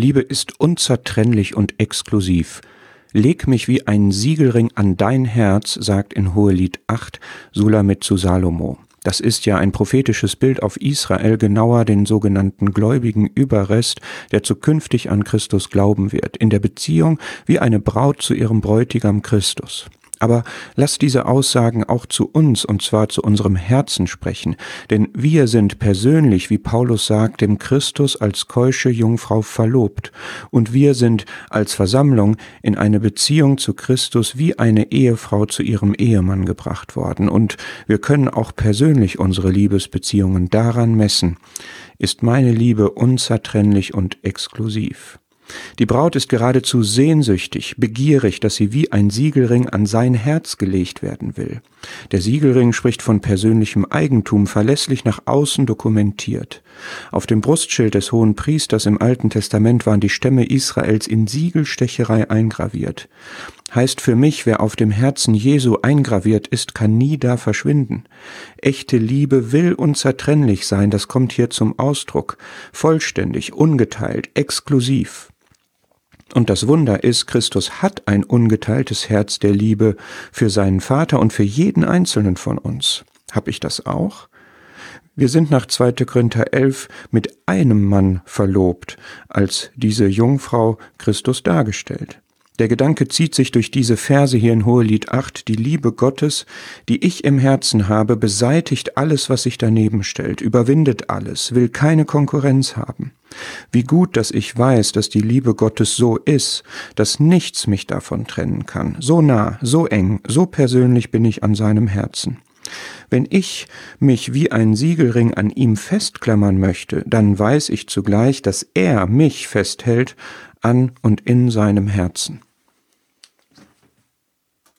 Liebe ist unzertrennlich und exklusiv. Leg mich wie ein Siegelring an dein Herz, sagt in Hohelied 8 Sulamit zu Salomo. Das ist ja ein prophetisches Bild auf Israel, genauer den sogenannten gläubigen Überrest, der zukünftig an Christus glauben wird, in der Beziehung wie eine Braut zu ihrem Bräutigam Christus. Aber lass diese Aussagen auch zu uns, und zwar zu unserem Herzen sprechen, denn wir sind persönlich, wie Paulus sagt, dem Christus als keusche Jungfrau verlobt, und wir sind als Versammlung in eine Beziehung zu Christus wie eine Ehefrau zu ihrem Ehemann gebracht worden, und wir können auch persönlich unsere Liebesbeziehungen daran messen, ist meine Liebe unzertrennlich und exklusiv. Die Braut ist geradezu sehnsüchtig, begierig, dass sie wie ein Siegelring an sein Herz gelegt werden will. Der Siegelring spricht von persönlichem Eigentum, verlässlich nach außen dokumentiert. Auf dem Brustschild des hohen Priesters im Alten Testament waren die Stämme Israels in Siegelstecherei eingraviert. Heißt für mich, wer auf dem Herzen Jesu eingraviert ist, kann nie da verschwinden. Echte Liebe will unzertrennlich sein, das kommt hier zum Ausdruck. Vollständig, ungeteilt, exklusiv. Und das Wunder ist, Christus hat ein ungeteiltes Herz der Liebe für seinen Vater und für jeden einzelnen von uns. Hab ich das auch? Wir sind nach 2. Korinther 11 mit einem Mann verlobt, als diese Jungfrau Christus dargestellt. Der Gedanke zieht sich durch diese Verse hier in Hohelied 8. Die Liebe Gottes, die ich im Herzen habe, beseitigt alles, was sich daneben stellt, überwindet alles, will keine Konkurrenz haben. Wie gut, dass ich weiß, dass die Liebe Gottes so ist, dass nichts mich davon trennen kann. So nah, so eng, so persönlich bin ich an seinem Herzen. Wenn ich mich wie ein Siegelring an ihm festklammern möchte, dann weiß ich zugleich, dass er mich festhält an und in seinem Herzen.